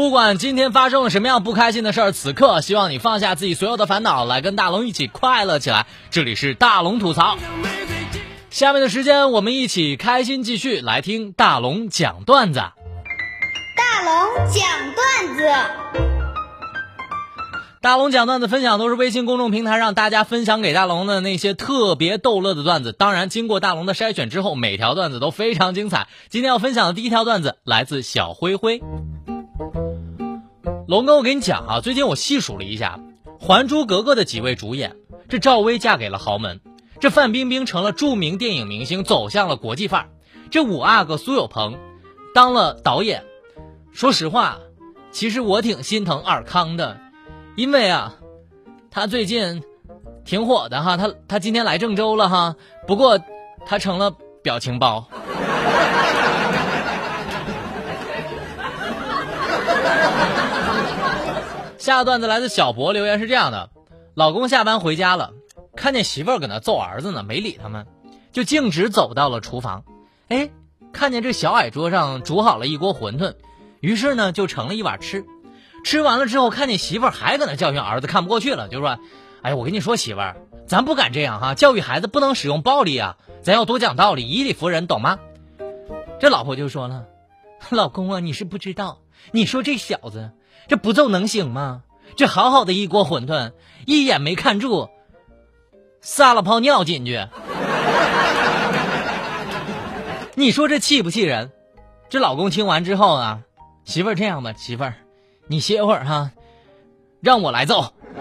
不管今天发生了什么样不开心的事儿，此刻希望你放下自己所有的烦恼，来跟大龙一起快乐起来。这里是大龙吐槽，下面的时间我们一起开心继续来听大龙讲段子。大龙讲段子，大龙讲段子分享都是微信公众平台让大家分享给大龙的那些特别逗乐的段子。当然，经过大龙的筛选之后，每条段子都非常精彩。今天要分享的第一条段子来自小灰灰。龙哥，我跟你讲啊，最近我细数了一下，《还珠格格》的几位主演，这赵薇嫁给了豪门，这范冰冰成了著名电影明星，走向了国际范儿，这五阿哥苏有朋当了导演。说实话，其实我挺心疼尔康的，因为啊，他最近挺火的哈，他他今天来郑州了哈，不过他成了表情包。下个段子来自小博留言是这样的：老公下班回家了，看见媳妇儿搁那揍儿子呢，没理他们，就径直走到了厨房。哎，看见这小矮桌上煮好了一锅馄饨，于是呢就盛了一碗吃。吃完了之后，看见媳妇儿还搁那教训儿子，看不过去了，就说：“哎，我跟你说，媳妇儿，咱不敢这样哈，教育孩子不能使用暴力啊，咱要多讲道理，以理服人，懂吗？”这老婆就说了：“老公啊，你是不知道，你说这小子。”这不揍能行吗？这好好的一锅馄饨，一眼没看住，撒了泡尿进去。你说这气不气人？这老公听完之后啊，媳妇儿这样吧，媳妇儿，你歇会儿哈，让我来揍。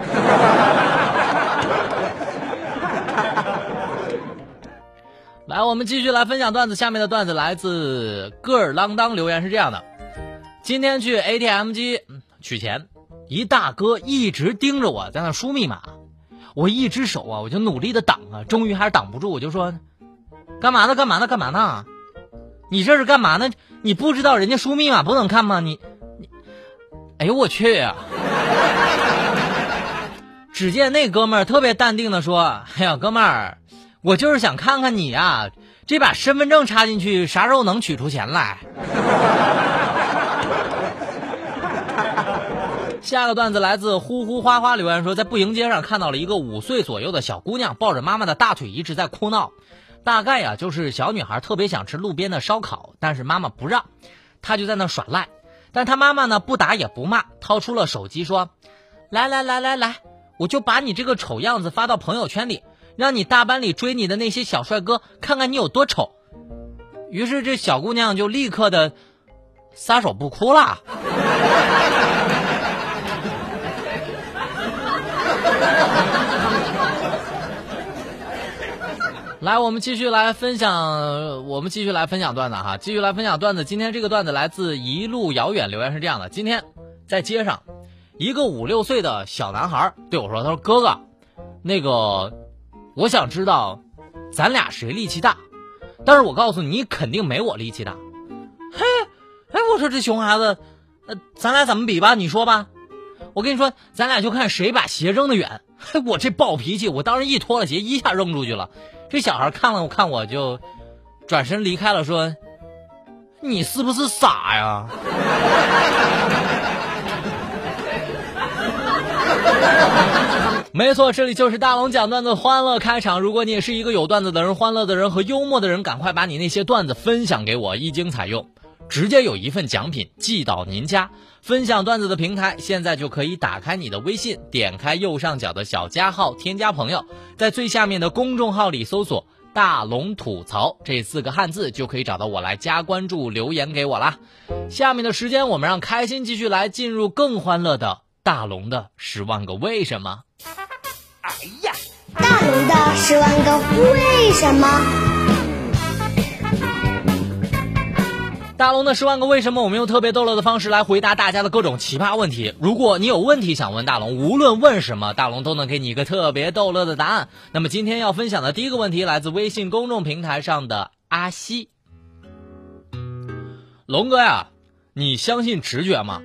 来，我们继续来分享段子。下面的段子来自个儿啷当留言是这样的：今天去 ATM 机。取钱，一大哥一直盯着我在那输密码，我一只手啊，我就努力的挡啊，终于还是挡不住，我就说，干嘛呢？干嘛呢？干嘛呢？你这是干嘛呢？你不知道人家输密码不能看吗？你你，哎呦我去呀！只见那哥们儿特别淡定的说：“哎呀，哥们儿，我就是想看看你呀，这把身份证插进去，啥时候能取出钱来？”下个段子来自呼呼花花留言说，在步行街上看到了一个五岁左右的小姑娘抱着妈妈的大腿一直在哭闹，大概呀就是小女孩特别想吃路边的烧烤，但是妈妈不让，她就在那耍赖，但她妈妈呢不打也不骂，掏出了手机说：“来来来来来，我就把你这个丑样子发到朋友圈里，让你大班里追你的那些小帅哥看看你有多丑。”于是这小姑娘就立刻的撒手不哭了。来，我们继续来分享，我们继续来分享段子哈，继续来分享段子。今天这个段子来自一路遥远，留言是这样的：今天在街上，一个五六岁的小男孩对我说：“他说哥哥，那个我想知道，咱俩谁力气大？但是我告诉你，你肯定没我力气大。”嘿，哎，我说这熊孩子，咱俩怎么比吧？你说吧。我跟你说，咱俩就看谁把鞋扔得远。嘿，我这暴脾气，我当时一脱了鞋，一下扔出去了。这小孩看了我看我就转身离开了，说：“你是不是傻呀？”没错，这里就是大龙讲段子欢乐开场。如果你也是一个有段子的人、欢乐的人和幽默的人，赶快把你那些段子分享给我，一经采用，直接有一份奖品寄到您家。分享段子的平台现在就可以打开你的微信，点开右上角的小加号，添加朋友，在最下面的公众号里搜索“大龙吐槽”这四个汉字，就可以找到我来加关注、留言给我啦。下面的时间，我们让开心继续来进入更欢乐的大龙的十万个为什么。哎呀，大龙的十万个为什么。大龙的十万个为什么，我们用特别逗乐的方式来回答大家的各种奇葩问题。如果你有问题想问大龙，无论问什么，大龙都能给你一个特别逗乐的答案。那么今天要分享的第一个问题来自微信公众平台上的阿西。龙哥呀，你相信直觉吗？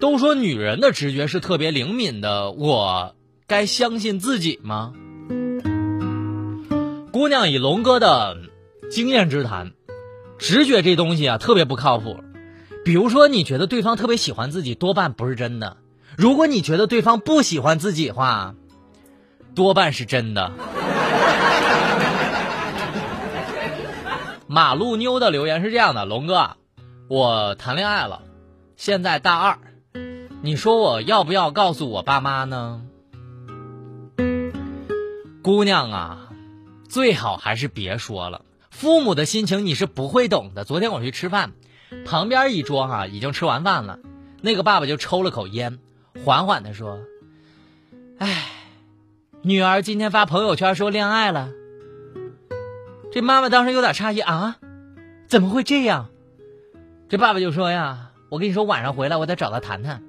都说女人的直觉是特别灵敏的，我该相信自己吗？姑娘以龙哥的经验之谈。直觉这东西啊，特别不靠谱。比如说，你觉得对方特别喜欢自己，多半不是真的；如果你觉得对方不喜欢自己的话，多半是真的。马路妞的留言是这样的：龙哥，我谈恋爱了，现在大二，你说我要不要告诉我爸妈呢？姑娘啊，最好还是别说了。父母的心情你是不会懂的。昨天我去吃饭，旁边一桌哈已经吃完饭了，那个爸爸就抽了口烟，缓缓的说：“哎，女儿今天发朋友圈说恋爱了。”这妈妈当时有点诧异啊，怎么会这样？这爸爸就说呀：“我跟你说，晚上回来我得找他谈谈。”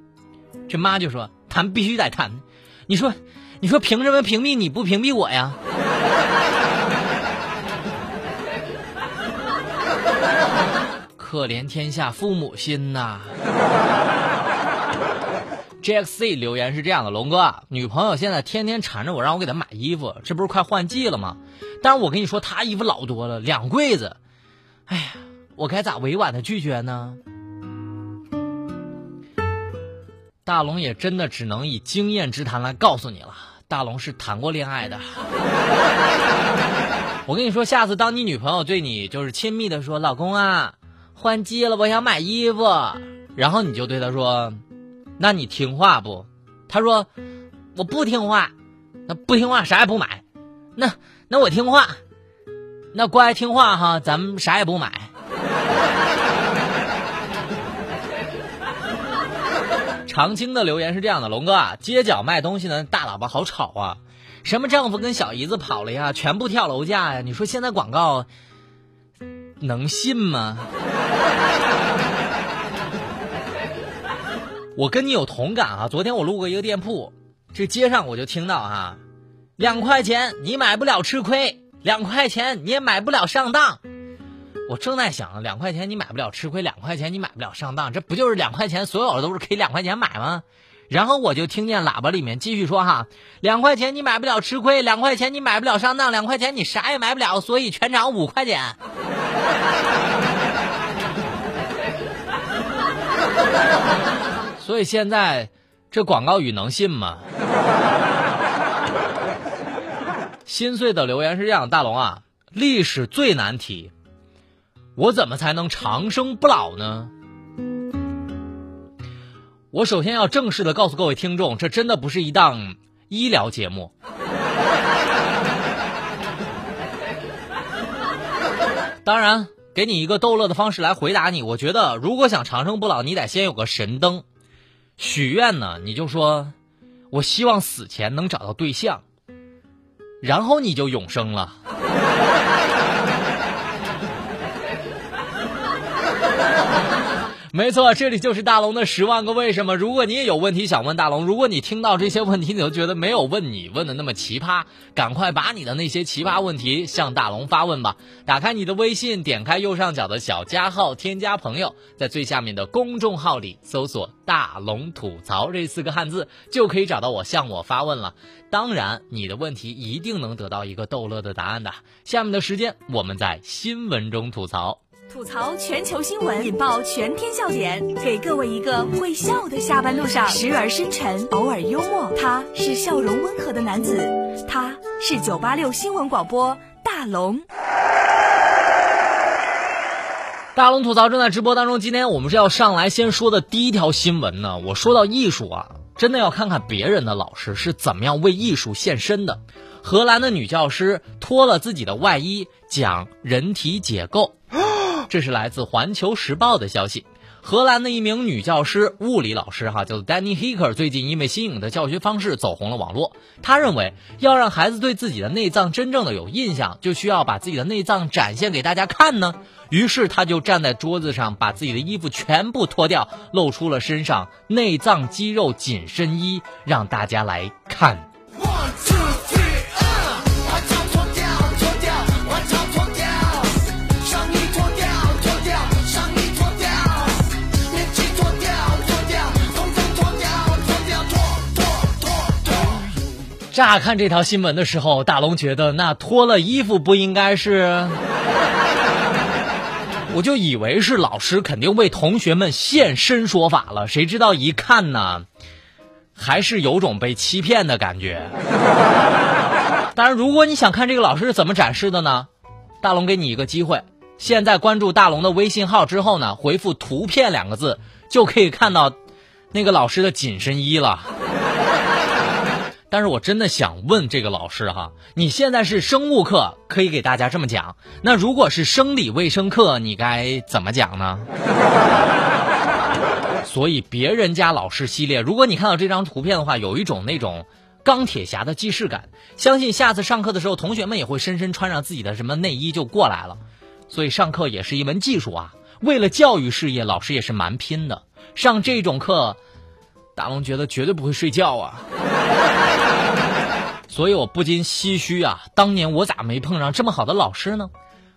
这妈就说：“谈必须得谈。”你说，你说凭什么屏蔽你不屏蔽我呀？可怜天下父母心呐！JXC 留言是这样的：龙哥，女朋友现在天天缠着我，让我给她买衣服，这不是快换季了吗？但是我跟你说，她衣服老多了，两柜子。哎呀，我该咋委婉的拒绝呢？大龙也真的只能以经验之谈来告诉你了，大龙是谈过恋爱的。我跟你说，下次当你女朋友对你就是亲密的说：“老公啊。”换季了，我想买衣服，然后你就对他说：“那你听话不？”他说：“我不听话。”那不听话啥也不买。那那我听话，那乖听话哈，咱们啥也不买。长青的留言是这样的：龙哥啊，街角卖东西的大喇叭好吵啊，什么丈夫跟小姨子跑了呀，全部跳楼价呀，你说现在广告能信吗？我跟你有同感啊！昨天我路过一个店铺，这街上我就听到啊，两块钱你买不了吃亏，两块钱你也买不了上当。我正在想，两块钱你买不了吃亏，两块钱你买不了上当，这不就是两块钱所有的都是可以两块钱买吗？然后我就听见喇叭里面继续说哈，两块钱你买不了吃亏，两块钱你买不了上当，两块钱你啥也买不了，所以全场五块钱。所以现在，这广告语能信吗？心碎的留言是这样：大龙啊，历史最难题，我怎么才能长生不老呢？我首先要正式的告诉各位听众，这真的不是一档医疗节目。当然。给你一个逗乐的方式来回答你。我觉得，如果想长生不老，你得先有个神灯。许愿呢，你就说，我希望死前能找到对象，然后你就永生了。没错，这里就是大龙的十万个为什么。如果你也有问题想问大龙，如果你听到这些问题，你都觉得没有问你问的那么奇葩，赶快把你的那些奇葩问题向大龙发问吧。打开你的微信，点开右上角的小加号，添加朋友，在最下面的公众号里搜索“大龙吐槽”这四个汉字，就可以找到我，向我发问了。当然，你的问题一定能得到一个逗乐的答案的。下面的时间，我们在新闻中吐槽。吐槽全球新闻，引爆全天笑点，给各位一个会笑的下班路上，时而深沉，偶尔幽默。他是笑容温和的男子，他是九八六新闻广播大龙。大龙吐槽正在直播当中。今天我们是要上来先说的第一条新闻呢。我说到艺术啊，真的要看看别人的老师是怎么样为艺术献身的。荷兰的女教师脱了自己的外衣讲人体解构。这是来自《环球时报》的消息。荷兰的一名女教师，物理老师哈，叫做 Danny Hicker，最近因为新颖的教学方式走红了网络。他认为，要让孩子对自己的内脏真正的有印象，就需要把自己的内脏展现给大家看呢。于是他就站在桌子上，把自己的衣服全部脱掉，露出了身上内脏肌肉紧身衣，让大家来看。乍看这条新闻的时候，大龙觉得那脱了衣服不应该是，我就以为是老师肯定为同学们现身说法了，谁知道一看呢，还是有种被欺骗的感觉。当然，如果你想看这个老师是怎么展示的呢，大龙给你一个机会，现在关注大龙的微信号之后呢，回复“图片”两个字，就可以看到那个老师的紧身衣了。但是我真的想问这个老师哈，你现在是生物课，可以给大家这么讲。那如果是生理卫生课，你该怎么讲呢？所以别人家老师系列，如果你看到这张图片的话，有一种那种钢铁侠的既视感。相信下次上课的时候，同学们也会深深穿上自己的什么内衣就过来了。所以上课也是一门技术啊。为了教育事业，老师也是蛮拼的。上这种课，大龙觉得绝对不会睡觉啊。所以我不禁唏嘘啊，当年我咋没碰上这么好的老师呢？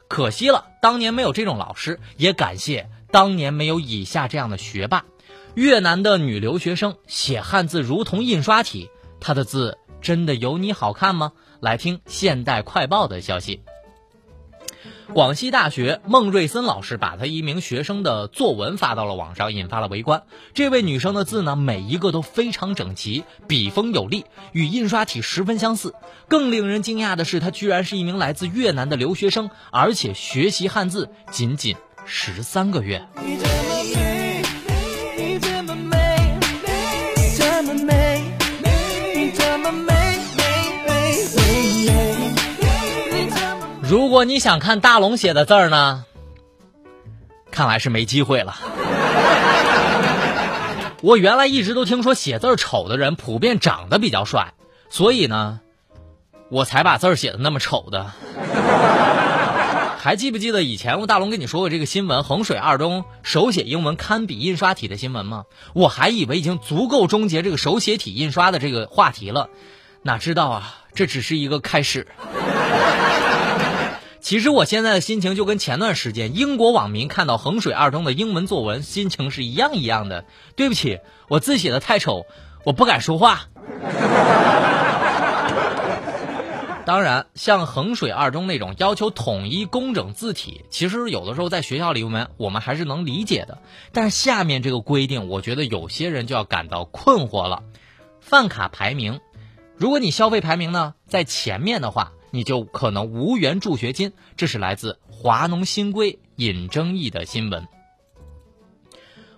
可惜了，当年没有这种老师，也感谢当年没有以下这样的学霸。越南的女留学生写汉字如同印刷体，她的字真的有你好看吗？来听现代快报的消息。广西大学孟瑞森老师把他一名学生的作文发到了网上，引发了围观。这位女生的字呢，每一个都非常整齐，笔锋有力，与印刷体十分相似。更令人惊讶的是，她居然是一名来自越南的留学生，而且学习汉字仅仅十三个月。如果你想看大龙写的字儿呢，看来是没机会了。我原来一直都听说写字儿丑的人普遍长得比较帅，所以呢，我才把字儿写的那么丑的。还记不记得以前我大龙跟你说过这个新闻？衡水二中手写英文堪比印刷体的新闻吗？我还以为已经足够终结这个手写体印刷的这个话题了，哪知道啊，这只是一个开始。其实我现在的心情就跟前段时间英国网民看到衡水二中的英文作文心情是一样一样的。对不起，我字写的太丑，我不敢说话。当然，像衡水二中那种要求统一工整字体，其实有的时候在学校里面我们还是能理解的。但是下面这个规定，我觉得有些人就要感到困惑了。饭卡排名，如果你消费排名呢在前面的话。你就可能无缘助学金，这是来自华农新规引争议的新闻。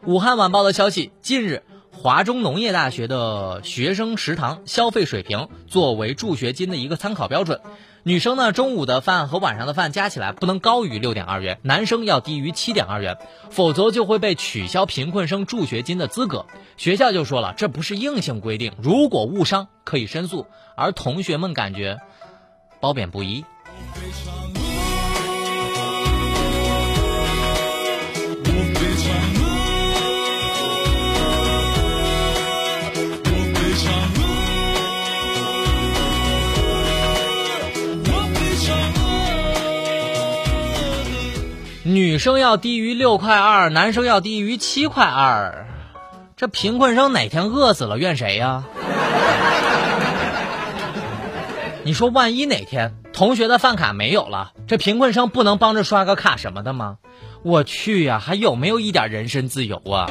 武汉晚报的消息，近日华中农业大学的学生食堂消费水平作为助学金的一个参考标准，女生呢中午的饭和晚上的饭加起来不能高于六点二元，男生要低于七点二元，否则就会被取消贫困生助学金的资格。学校就说了，这不是硬性规定，如果误伤可以申诉。而同学们感觉。褒贬不一。女生要低于六块二，男生要低于七块二，这贫困生哪天饿死了怨谁呀？你说万一哪天同学的饭卡没有了，这贫困生不能帮着刷个卡什么的吗？我去呀，还有没有一点人身自由啊？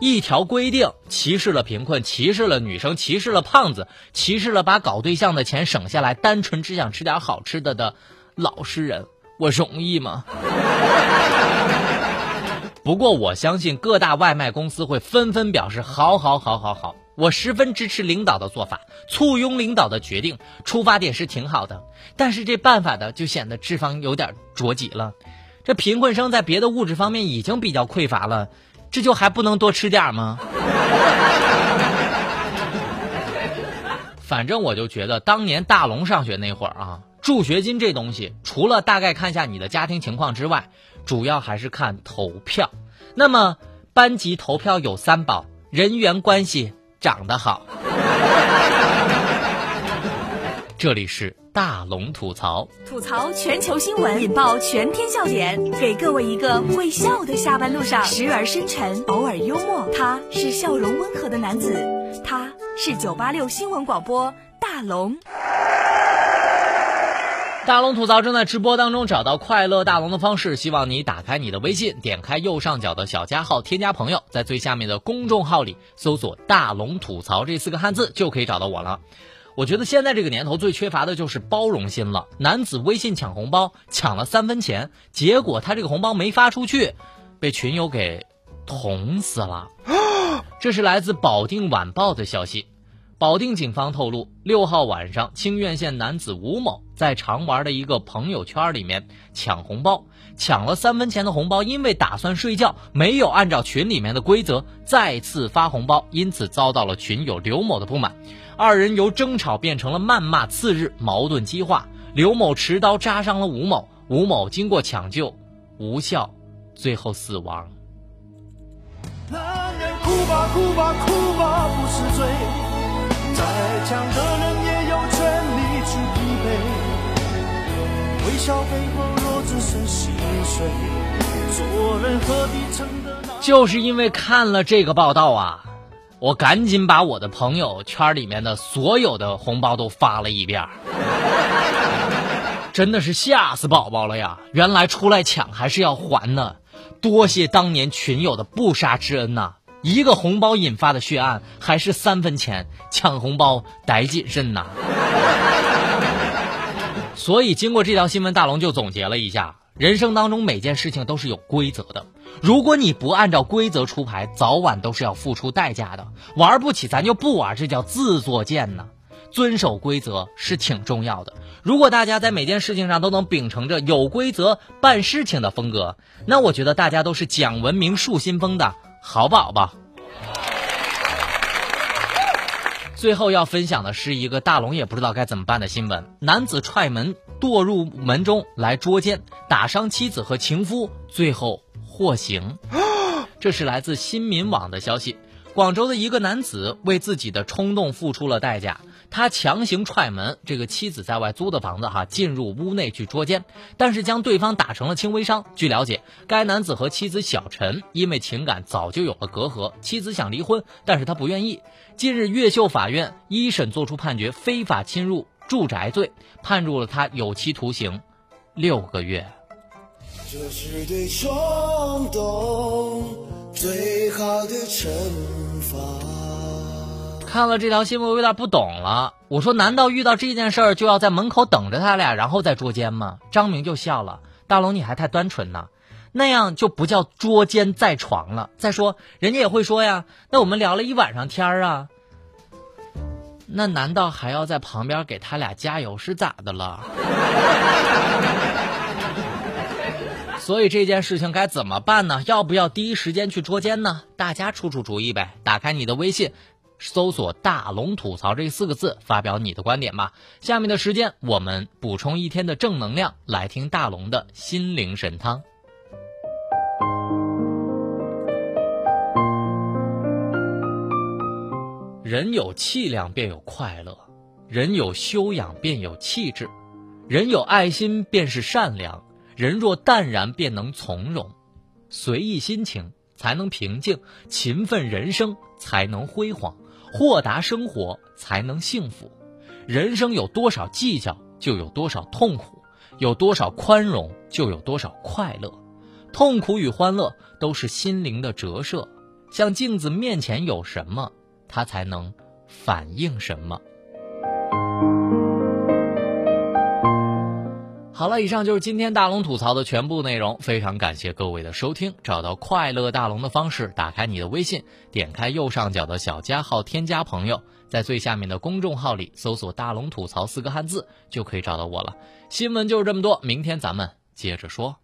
一条规定歧视了贫困，歧视了女生，歧视了胖子，歧视了把搞对象的钱省下来，单纯只想吃点好吃的的老实人，我容易吗？不过我相信各大外卖公司会纷纷表示好，好，好，好，好。我十分支持领导的做法，簇拥领导的决定，出发点是挺好的，但是这办法的就显得脂肪有点着急了。这贫困生在别的物质方面已经比较匮乏了，这就还不能多吃点吗？反正我就觉得，当年大龙上学那会儿啊，助学金这东西，除了大概看一下你的家庭情况之外，主要还是看投票。那么班级投票有三宝：人缘关系、长得好。这里是大龙吐槽，吐槽全球新闻，引爆全天笑点，给各位一个会笑的下班路上，时而深沉，偶尔幽默。他是笑容温和的男子，他是九八六新闻广播大龙。大龙吐槽正在直播当中，找到快乐大龙的方式，希望你打开你的微信，点开右上角的小加号，添加朋友，在最下面的公众号里搜索“大龙吐槽”这四个汉字，就可以找到我了。我觉得现在这个年头最缺乏的就是包容心了。男子微信抢红包抢了三分钱，结果他这个红包没发出去，被群友给捅死了。这是来自保定晚报的消息。保定警方透露，六号晚上，清苑县男子吴某在常玩的一个朋友圈里面抢红包，抢了三分钱的红包，因为打算睡觉，没有按照群里面的规则再次发红包，因此遭到了群友刘某的不满。二人由争吵变成了谩骂，次日矛盾激化，刘某持刀扎伤了吴某，吴某经过抢救无效，最后死亡。男人哭吧哭吧哭吧不是罪，再强的人也有权利去疲惫。微笑背后若只剩心碎，做人何必撑得？就是因为看了这个报道啊。我赶紧把我的朋友圈里面的所有的红包都发了一遍，真的是吓死宝宝了呀！原来出来抢还是要还的，多谢当年群友的不杀之恩呐！一个红包引发的血案，还是三分钱，抢红包得谨慎呐！所以经过这条新闻，大龙就总结了一下。人生当中每件事情都是有规则的，如果你不按照规则出牌，早晚都是要付出代价的。玩不起咱就不玩，这叫自作贱呢。遵守规则是挺重要的。如果大家在每件事情上都能秉承着有规则办事情的风格，那我觉得大家都是讲文明树新风的好宝宝。最后要分享的是一个大龙也不知道该怎么办的新闻：男子踹门堕入门中来捉奸，打伤妻子和情夫，最后获刑。这是来自新民网的消息。广州的一个男子为自己的冲动付出了代价。他强行踹门，这个妻子在外租的房子哈，进入屋内去捉奸，但是将对方打成了轻微伤。据了解，该男子和妻子小陈因为情感早就有了隔阂，妻子想离婚，但是他不愿意。近日，越秀法院一审作出判决，非法侵入住宅罪，判处了他有期徒刑六个月。这是对冲动最好的惩罚。看了这条新闻，我有点不懂了。我说，难道遇到这件事儿就要在门口等着他俩，然后再捉奸吗？张明就笑了：“大龙，你还太单纯呢，那样就不叫捉奸在床了。再说，人家也会说呀，那我们聊了一晚上天儿啊，那难道还要在旁边给他俩加油是咋的了？所以这件事情该怎么办呢？要不要第一时间去捉奸呢？大家出出主意呗。打开你的微信。搜索“大龙吐槽”这四个字，发表你的观点吧。下面的时间，我们补充一天的正能量，来听大龙的心灵神汤。人有气量便有快乐，人有修养便有气质，人有爱心便是善良，人若淡然便能从容，随意心情才能平静，勤奋人生才能辉煌。豁达生活才能幸福，人生有多少计较，就有多少痛苦；有多少宽容，就有多少快乐。痛苦与欢乐都是心灵的折射，像镜子面前有什么，它才能反映什么。好了，以上就是今天大龙吐槽的全部内容。非常感谢各位的收听。找到快乐大龙的方式：打开你的微信，点开右上角的小加号，添加朋友，在最下面的公众号里搜索“大龙吐槽”四个汉字，就可以找到我了。新闻就是这么多，明天咱们接着说。